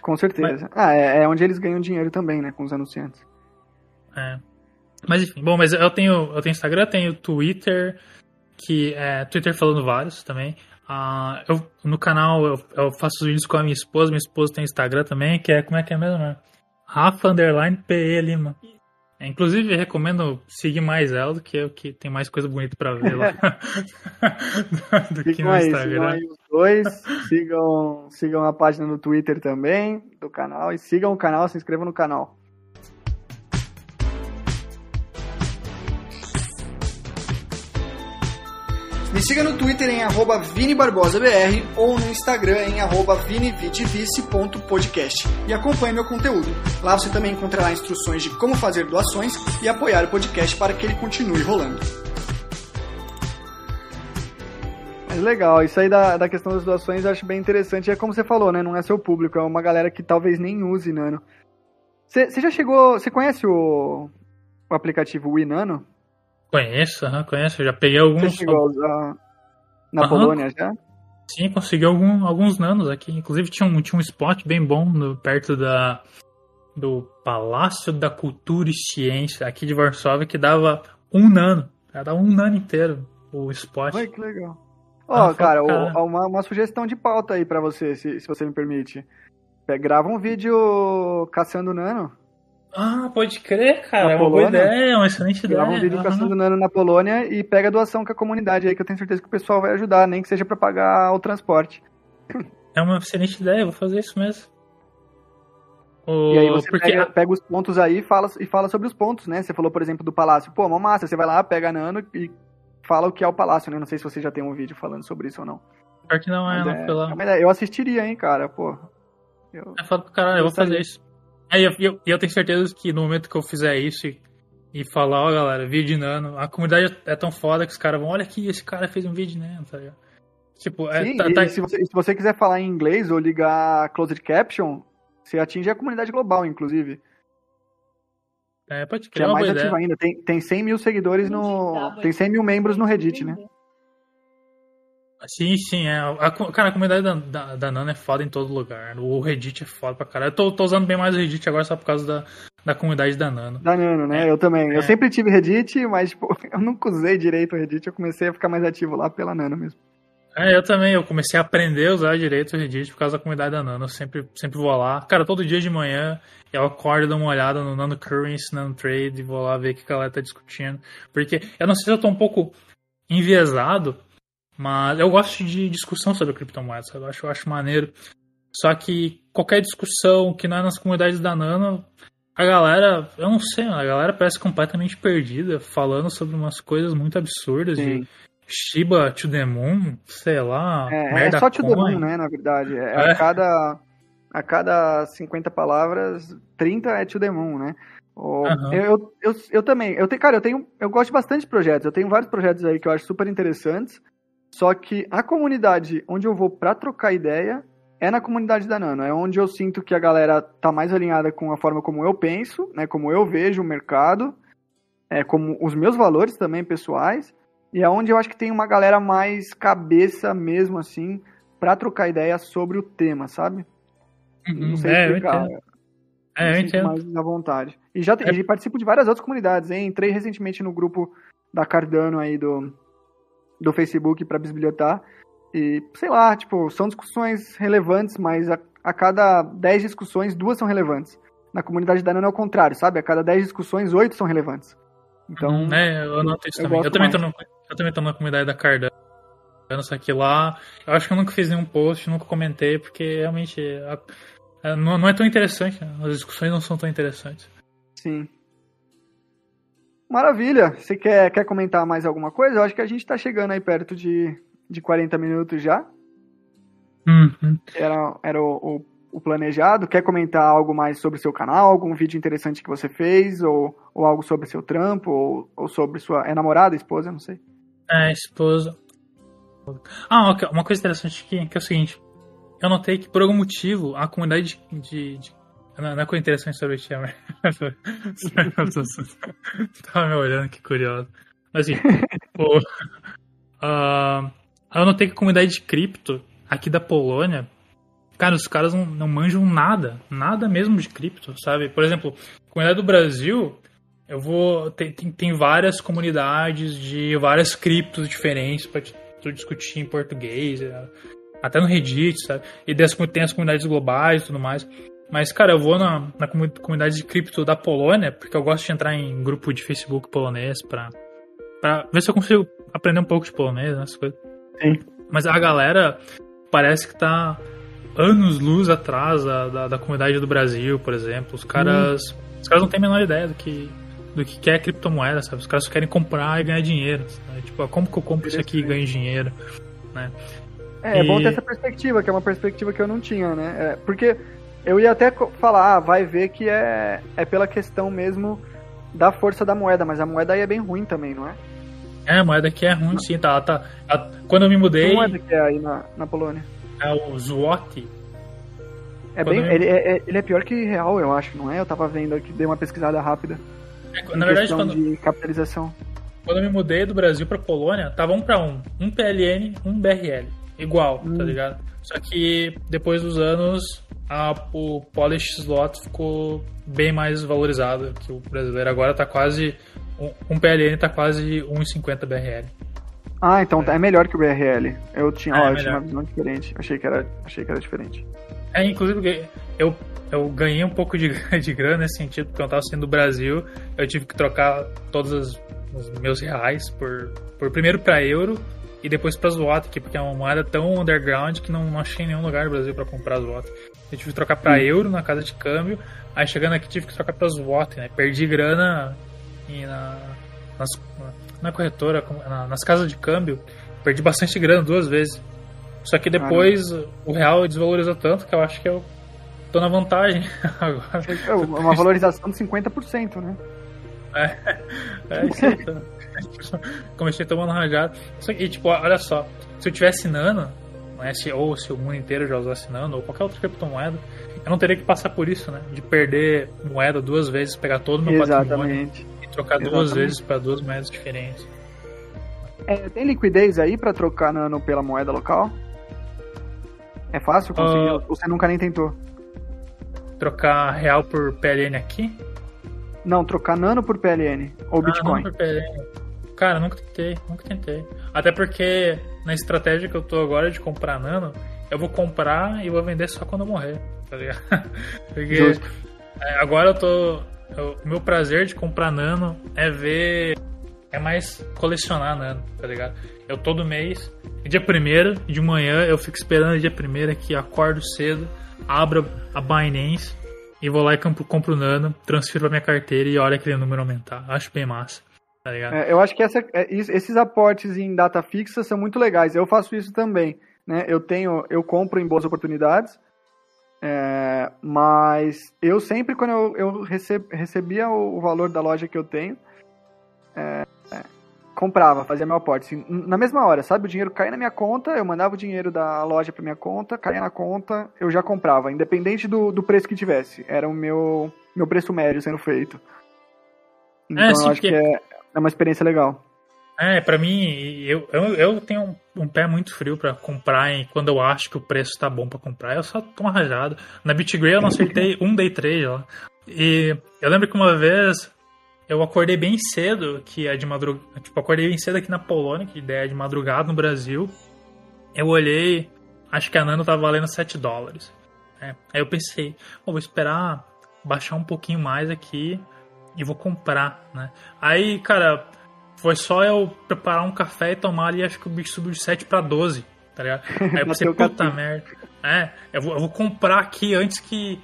Com certeza. Mas, ah, é, é, onde eles ganham dinheiro também, né? Com os anunciantes. É. Mas enfim, bom, mas eu tenho, eu tenho Instagram, tenho Twitter, que é Twitter falando vários também. Uh, eu, no canal eu, eu, faço vídeos com a minha esposa, minha esposa tem Instagram também, que é, como é que é mesmo, né? Rafa Underline PE Lima. É, inclusive, recomendo seguir mais ela do que eu, que tem mais coisa bonita pra ver lá. [laughs] [laughs] do que no aí, Instagram. Sigam aí os dois, sigam, sigam a página no Twitter também, do canal, e sigam o canal, se inscrevam no canal. Me siga no Twitter em arroba ViniBarbosaBR ou no Instagram em arroba vinivitivice.podcast e acompanhe meu conteúdo. Lá você também encontrará instruções de como fazer doações e apoiar o podcast para que ele continue rolando. Legal, isso aí da, da questão das doações eu acho bem interessante. É como você falou, né? Não é seu público, é uma galera que talvez nem use Nano. Você já chegou. Você conhece o, o aplicativo WeNano? Conheço, uhum, conheço. Eu já peguei alguns. Você chegou a usar na. Polônia já? Sim, consegui algum, alguns nanos aqui. Inclusive tinha um, tinha um spot bem bom no, perto da, do Palácio da Cultura e Ciência, aqui de Varsóvia, que dava um nano. Dava um nano inteiro o spot. Ai, que legal. Ó, oh, cara, cara. Uma, uma sugestão de pauta aí para você, se, se você me permite. Grava um vídeo caçando nano. Ah, pode crer, cara. é uma boa ideia, é uma excelente ideia. Grava um vídeo uhum. caçando nano na Polônia e pega a doação com a comunidade aí, que eu tenho certeza que o pessoal vai ajudar, nem que seja para pagar o transporte. É uma excelente ideia, vou fazer isso mesmo. O... [laughs] E aí você Porque... pega, pega, os pontos aí e fala, e fala sobre os pontos, né? Você falou, por exemplo, do palácio. Pô, uma massa, você vai lá, pega nano e fala o que é o palácio, né? Não sei se você já tem um vídeo falando sobre isso ou não. Pior que não é, Mas não, é, Eu assistiria, hein, cara, pô. Eu... É foda pro caralho, eu vou fazer isso. Aí eu, eu, eu, tenho certeza que no momento que eu fizer isso e, e falar, ó, galera, vídeo nano, a comunidade é tão foda que os caras vão, olha aqui, esse cara fez um vídeo nano, tá ligado? Tipo, é, Sim, tá, tá... Se, você, se você quiser falar em inglês ou ligar closed caption, você atinge a comunidade global, inclusive. É, pode criar. Que é mais ativo ainda. Tem, tem 100 mil seguidores no. Tem 100 mil membros no Reddit, né? Sim, sim, é. A, cara, a comunidade da, da, da, Nano é foda em todo lugar. O Reddit é foda pra caralho. Eu tô, tô usando bem mais o Reddit agora só por causa da, da comunidade da Nano. Da Nano, né? É, eu também. É. Eu sempre tive Reddit, mas tipo, [laughs] eu nunca usei direito o Reddit. Eu comecei a ficar mais ativo lá pela Nano mesmo. É, eu também. Eu comecei a aprender a usar direito o Reddit por causa da comunidade da Nano. Eu sempre, sempre vou lá. Cara, todo dia de manhã eu acordo, dou uma olhada no Nano Currency, Nano Trade, vou lá ver o que a galera tá discutindo. Porque eu não sei se eu tô um pouco enviesado mas eu gosto de discussão sobre criptomoedas, eu acho, eu acho maneiro. Só que qualquer discussão que não é nas comunidades da Nano, a galera, eu não sei, a galera parece completamente perdida, falando sobre umas coisas muito absurdas Sim. de Shiba to the Moon, sei lá. É, é só to the Moon, né, na verdade. É, é. A, cada, a cada 50 palavras, 30 é to the Moon, né? Uhum. Eu, eu, eu, eu, também, eu tenho, cara, eu tenho, eu gosto bastante de projetos, eu tenho vários projetos aí que eu acho super interessantes, só que a comunidade onde eu vou para trocar ideia é na comunidade da Nano. É onde eu sinto que a galera tá mais alinhada com a forma como eu penso, né, como eu vejo o mercado, é, como os meus valores também pessoais. E é onde eu acho que tem uma galera mais cabeça mesmo, assim, para trocar ideia sobre o tema, sabe? Uhum, não sei é, explicar. Eu é, eu entendo. mais à vontade. E já é. participo de várias outras comunidades, hein? Entrei recentemente no grupo da Cardano aí do, do Facebook para bisbilhotar. E, sei lá, tipo, são discussões relevantes, mas a, a cada 10 discussões, duas são relevantes. Na comunidade da Nano é o contrário, sabe? A cada 10 discussões, 8 são relevantes. Então. Hum, é, eu noto isso eu também. Eu também, tô no, eu também tô na comunidade da Cardano. Só que lá, eu acho que eu nunca fiz nenhum post, nunca comentei, porque realmente a, a, não, não é tão interessante. Né? As discussões não são tão interessantes. Sim. Maravilha. Você quer, quer comentar mais alguma coisa? Eu acho que a gente está chegando aí perto de, de 40 minutos já. Uhum. Era, era o, o, o, planejado. Quer comentar algo mais sobre o seu canal? Algum vídeo interessante que você fez? Ou, ou algo sobre seu trampo? Ou, ou sobre sua. É namorada, esposa? Não sei. É, esposa. Ah, uma coisa interessante aqui, que é o seguinte. Eu notei que por algum motivo a comunidade de. de, de não, não é coisa interessante sobre o Chamber. Tava me olhando, que curioso. Mas assim, [laughs] o, uh, eu notei que a comunidade de cripto aqui da Polônia, cara, os caras não, não manjam nada, nada mesmo de cripto, sabe? Por exemplo, a comunidade do Brasil, eu vou. Tem, tem, tem várias comunidades de várias criptos diferentes para tu discutir em português, é, até no Reddit, sabe? E tem as comunidades globais e tudo mais. Mas, cara, eu vou na, na comunidade de cripto da Polônia, porque eu gosto de entrar em grupo de Facebook polonês pra, pra ver se eu consigo aprender um pouco de polonês, né, essas coisas. Sim. Mas a galera parece que tá anos luz atrás da, da, da comunidade do Brasil, por exemplo. Os caras, hum. os caras não têm a menor ideia do que, do que é criptomoeda, sabe? Os caras só querem comprar e ganhar dinheiro. Sabe? Tipo, como que eu compro isso aqui e ganho dinheiro, né? É, e... é bom ter essa perspectiva, que é uma perspectiva que eu não tinha, né? É, porque eu ia até falar, ah, vai ver que é, é pela questão mesmo da força da moeda, mas a moeda aí é bem ruim também, não é? É, a moeda aqui é ruim, sim, tá, tá. Quando eu me mudei. Que moeda que é aí na, na Polônia? É o Zloty. É bem, eu... ele, é, é, ele é pior que real, eu acho, não é? Eu tava vendo aqui, dei uma pesquisada rápida. É, na verdade, quando, de capitalização. Quando eu me mudei do Brasil pra Polônia, tava um pra um. Um PLN, um BRL. Igual, tá hum. tá ligado? Só que depois dos anos, a, o Polish Slot ficou bem mais valorizado que o brasileiro. Agora tá quase. Um, um PLN tá quase 1,50 BRL. Ah, então é. é. melhor que o BRL. Eu tinha, é, ó, eu tinha uma visão diferente. Achei que era, achei que era diferente. É, inclusive eu, eu ganhei um pouco de, [laughs] de grana nesse sentido, porque eu tava saindo do Brasil, eu tive que trocar todos os, os meus reais por, por primeiro para euro e depois para Zloty, porque é uma moeda tão underground que não, não achei em nenhum lugar no Brasil para comprar Zloty. Eu tive que trocar para euro na casa de câmbio, aí chegando aqui tive que trocar para Zloty, né? Perdi grana na, nas, na corretora, na, nas casas de câmbio, perdi bastante grana duas vezes. Só que depois Caramba. o real desvalorizou tanto que eu acho que eu tô na vantagem [laughs] agora. É uma valorização de 50%, né? É, é isso aí. [laughs] Comecei tomando rajada. E tipo, olha só, se eu tivesse Nano, se, ou se o mundo inteiro já usasse Nano, ou qualquer outra criptomoeda, eu não teria que passar por isso, né? De perder moeda duas vezes, pegar todo o meu Exatamente. patrimônio e trocar Exatamente. duas vezes para duas moedas diferentes. É, tem liquidez aí para trocar Nano pela moeda local? É fácil conseguir? Uh, você nunca nem tentou? Trocar real por PLN aqui? Não, trocar Nano por PLN ou ah, Bitcoin. Nano por PLN. Cara, nunca tentei, nunca tentei. Até porque na estratégia que eu tô agora de comprar Nano, eu vou comprar e vou vender só quando eu morrer, tá ligado? [laughs] Porque é, agora eu tô. O meu prazer de comprar Nano é ver. É mais colecionar Nano, tá ligado? Eu todo mês, dia primeiro de manhã, eu fico esperando dia primeiro aqui, acordo cedo, abro a Binance e vou lá e compro, compro Nano, transfiro pra minha carteira e olha aquele número aumentar. Acho bem massa. Tá é, eu acho que essa, é, esses aportes em data fixa são muito legais. Eu faço isso também. Né? Eu tenho, eu compro em boas oportunidades, é, mas eu sempre quando eu, eu receb, recebia o, valor da loja que eu tenho, é, é, comprava, fazia meu aporte. Assim, na mesma hora, sabe? O dinheiro caía na minha conta, eu mandava o dinheiro da loja para minha conta, caía na conta, eu já comprava, independente do, do preço que tivesse. Era o meu, meu preço médio sendo feito. É, então é, sim, acho que é, é uma experiência legal. É, para mim, eu, eu, eu tenho um, um pé muito frio para comprar e quando eu acho que o preço tá bom para comprar, eu só tomo rajado. Na BitGray eu não acertei um day trade lá. E eu lembro que uma vez eu acordei bem cedo, que é de madrugada. Tipo, acordei bem cedo aqui na Polônia, que ideia é de madrugada no Brasil. Eu olhei, acho que a Nano tava valendo 7 dólares. É, aí eu pensei, vou esperar baixar um pouquinho mais aqui e vou comprar, né? Aí, cara, foi só eu preparar um café e tomar ali, acho que o bicho subiu de 7 para 12, tá ligado? Aí eu pensei, puta merda. É, eu vou, eu vou comprar aqui antes que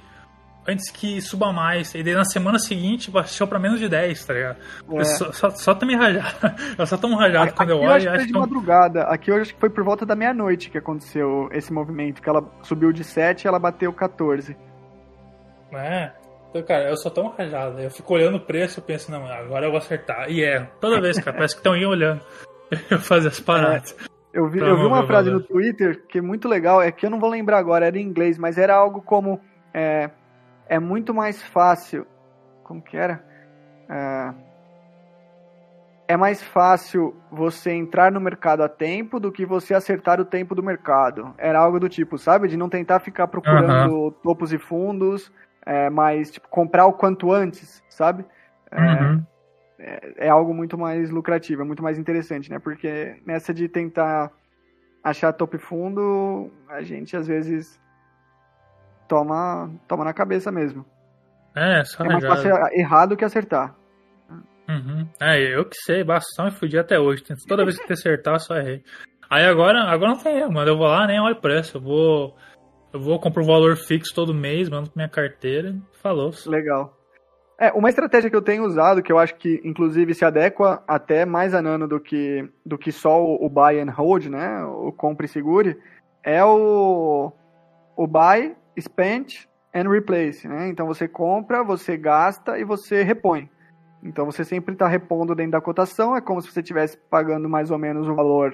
antes que suba mais. E daí na semana seguinte baixou pra menos de 10, tá ligado? É. Só, só, só tô me rajado. [laughs] Eu só tô me rajado aqui quando eu olho. Eu acho que foi de madrugada. Aqui hoje acho que foi por volta da meia-noite que aconteceu esse movimento. Que ela subiu de 7 e ela bateu 14. É. Então, cara, eu sou tão rajado. Eu fico olhando o preço e penso, não, agora eu vou acertar. E é, toda vez, cara, parece que estão aí olhando. Eu [laughs] fazer as paradas. É, eu vi, eu vi uma frase no Twitter que é muito legal, é que eu não vou lembrar agora, era em inglês, mas era algo como. É, é muito mais fácil. como que era? É, é mais fácil você entrar no mercado a tempo do que você acertar o tempo do mercado. Era algo do tipo, sabe? De não tentar ficar procurando uhum. topos e fundos, é, mas tipo, comprar o quanto antes, sabe? É, uhum. é, é, algo muito mais lucrativo, é muito mais interessante, né? Porque nessa de tentar achar top fundo, a gente às vezes toma, toma na cabeça mesmo. É, só é mais fácil errar do que acertar. Uhum. É, eu que sei, bastão e fudi até hoje. Toda vez que acertar, só errei. Aí agora, agora não tem erro, mano. Eu vou lá, nem olho preço. Eu vou. Eu vou comprar o valor fixo todo mês, mando pra minha carteira. Falou. Legal. É, uma estratégia que eu tenho usado, que eu acho que inclusive se adequa até mais a Nano do que, do que só o, o buy and hold, né? O compre e segure, é o, o buy, spend and replace, né? Então você compra, você gasta e você repõe. Então você sempre está repondo dentro da cotação, é como se você estivesse pagando mais ou menos o valor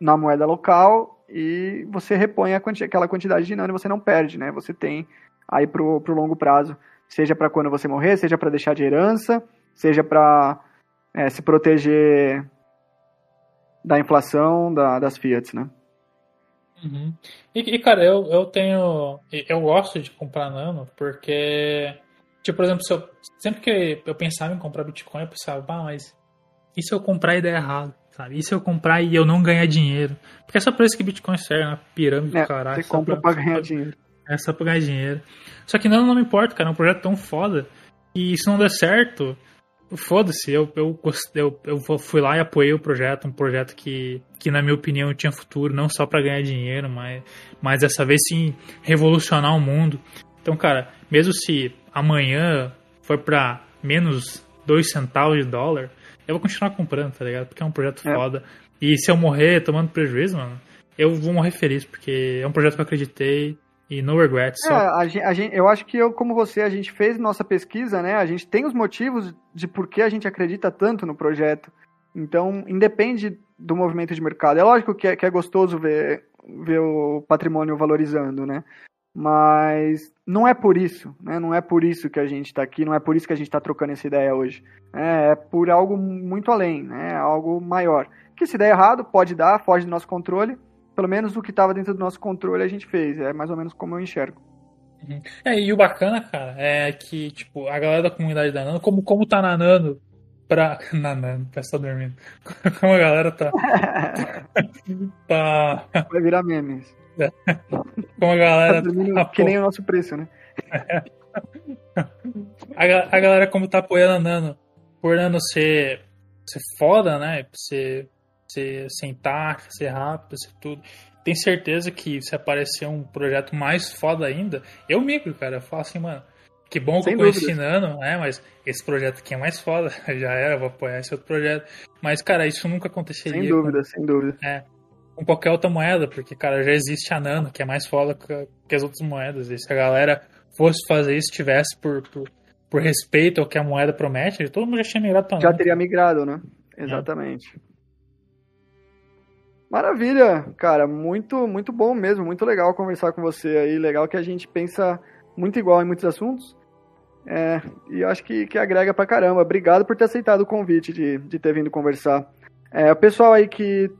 na moeda local e você repõe quanti aquela quantidade de nano e você não perde, né? Você tem aí pro, pro longo prazo, seja para quando você morrer, seja para deixar de herança, seja para é, se proteger da inflação da, das Fiats, né? Uhum. E, e, cara, eu, eu tenho. Eu gosto de comprar nano porque Tipo, por exemplo, eu, sempre que eu pensava em comprar Bitcoin, eu pensava, ah, mas e se eu comprar e der errado? Sabe? E se eu comprar e eu não ganhar dinheiro? Porque é só por isso que Bitcoin serve, na pirâmide é, do caralho. Você compra pra, pra ganhar pra, dinheiro. É só pra ganhar dinheiro. Só que não, não me importa, cara. É um projeto tão foda. E se não der certo, foda-se. Eu, eu, eu, eu fui lá e apoiei o projeto. Um projeto que, que na minha opinião, tinha futuro. Não só para ganhar dinheiro, mas, mas dessa vez sim revolucionar o mundo. Então, cara, mesmo se amanhã for para menos 2 centavos de dólar, eu vou continuar comprando, tá ligado? Porque é um projeto é. foda. E se eu morrer tomando prejuízo, mano, eu vou morrer feliz, porque é um projeto que eu acreditei e no regrets. É, a gente, a gente, eu acho que eu, como você, a gente fez nossa pesquisa, né? A gente tem os motivos de por que a gente acredita tanto no projeto. Então, independe do movimento de mercado. É lógico que é, que é gostoso ver, ver o patrimônio valorizando, né? Mas não é por isso, né? Não é por isso que a gente está aqui, não é por isso que a gente está trocando essa ideia hoje. É, é por algo muito além, né? Algo maior. Que se der errado, pode dar, foge do nosso controle. Pelo menos o que estava dentro do nosso controle a gente fez. É mais ou menos como eu enxergo. Uhum. É, e o bacana, cara, é que, tipo, a galera da comunidade da Nano, como, como tá na Nano pra. [laughs] Na Nano, parece tá dormindo. [laughs] Como a galera tá. [laughs] tá. Vai virar memes. Como a galera. Tá que nem o nosso preço, né? a, a galera, como tá apoiando a Nano, por Nano ser, ser foda, né? Ser, ser sentar, ser rápido, ser tudo. Tem certeza que se aparecer um projeto mais foda ainda, eu migro, cara. Eu falo assim, mano, que bom que Sem eu conheci Nano, né? Mas esse projeto aqui é mais foda. [laughs] Já era, vou apoiar esse outro projeto. Mas, cara, isso nunca aconteceria. Sem dúvida, com... sem dúvida. É com qualquer outra moeda, porque, cara, já existe a Nano, que é mais foda que as outras moedas. E se a galera fosse fazer isso, tivesse por, por, por respeito ao que a moeda promete, todo mundo já tinha migrado pra Já Nano. teria migrado, né? Exatamente. É. Maravilha, cara, muito, muito bom mesmo, muito legal conversar com você aí, legal que a gente pensa muito igual em muitos assuntos, é, e acho que, que agrega pra caramba. Obrigado por ter aceitado o convite de, de ter vindo conversar. É, o pessoal aí que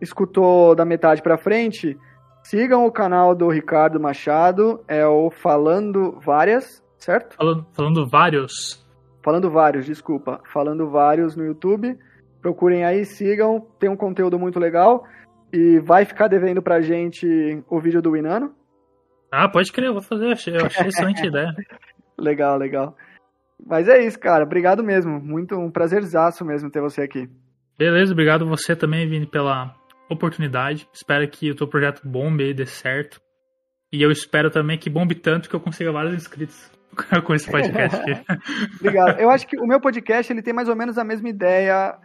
escutou da metade para frente, sigam o canal do Ricardo Machado, é o Falando Várias, certo? Falando, falando Vários. Falando Vários, desculpa. Falando Vários no YouTube. Procurem aí, sigam, tem um conteúdo muito legal. E vai ficar devendo pra gente o vídeo do Winano? Ah, pode crer, eu vou fazer, eu achei, eu achei excelente [laughs] ideia. Legal, legal. Mas é isso, cara. Obrigado mesmo. Muito um prazerzaço mesmo ter você aqui. Beleza, obrigado você também, Vini, pela, oportunidade. Espero que o teu projeto bombe e dê certo. E eu espero também que bombe tanto que eu consiga vários inscritos [laughs] com esse podcast. [laughs] Obrigado. Eu acho que o meu podcast ele tem mais ou menos a mesma ideia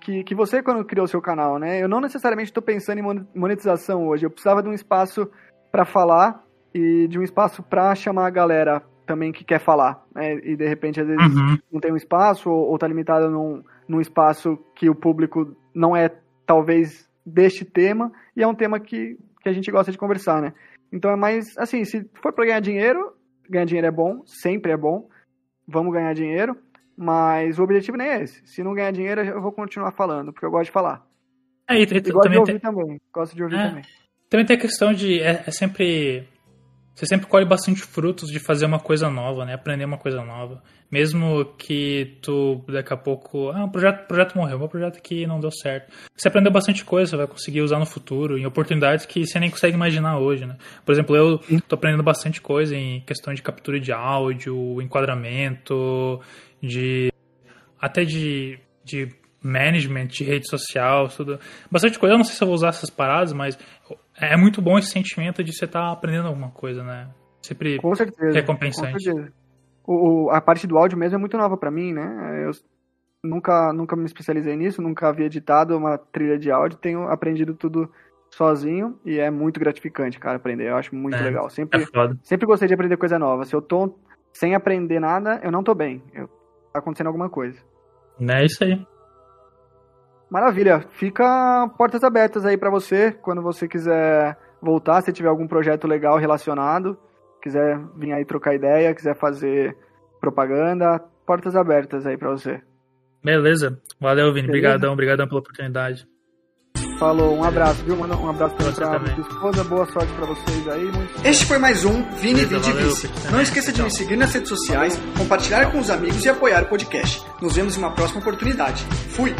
que, que você quando criou o seu canal, né? Eu não necessariamente estou pensando em monetização hoje. Eu precisava de um espaço para falar e de um espaço para chamar a galera também que quer falar, né? E de repente às vezes uhum. não tem um espaço ou, ou tá limitado num, num espaço que o público não é talvez deste tema, e é um tema que, que a gente gosta de conversar, né? Então é mais, assim, se for para ganhar dinheiro, ganhar dinheiro é bom, sempre é bom, vamos ganhar dinheiro, mas o objetivo nem é esse. Se não ganhar dinheiro, eu vou continuar falando, porque eu gosto de falar. É, e, e, e gosto de ouvir tem... também. Gosto de ouvir é, também. Também tem a questão de. É, é, sempre. Você sempre colhe bastante frutos de fazer uma coisa nova, né? Aprender uma coisa nova. Mesmo que tu, daqui a pouco. Ah, o projeto, projeto morreu, o projeto aqui não deu certo. Você aprendeu bastante coisa, você vai conseguir usar no futuro, em oportunidades que você nem consegue imaginar hoje, né? Por exemplo, eu tô aprendendo bastante coisa em questão de captura de áudio, enquadramento, de. até de, de management, de rede social, tudo. Bastante coisa. Eu não sei se eu vou usar essas paradas, mas é muito bom esse sentimento de você estar tá aprendendo alguma coisa, né? Sempre com certeza, recompensante. Com certeza. O, a parte do áudio mesmo é muito nova para mim, né? Eu nunca, nunca me especializei nisso, nunca havia editado uma trilha de áudio, tenho aprendido tudo sozinho e é muito gratificante, cara, aprender. Eu acho muito é, legal. Sempre, é sempre gostei de aprender coisa nova. Se eu tô sem aprender nada, eu não tô bem. Eu, tá acontecendo alguma coisa. É isso aí. Maravilha. Fica portas abertas aí para você quando você quiser voltar, se tiver algum projeto legal relacionado, quiser vir aí trocar ideia, quiser fazer propaganda, portas abertas aí para você. Beleza. Valeu, Vini. Obrigadão, obrigadão pela oportunidade. Falou, um abraço, viu? Um abraço pra sua esposa, boa sorte pra vocês aí. Muito... Este foi mais um Vini Vinde Vice. Não esqueça de me seguir nas redes sociais, compartilhar com os amigos e apoiar o podcast. Nos vemos em uma próxima oportunidade. Fui!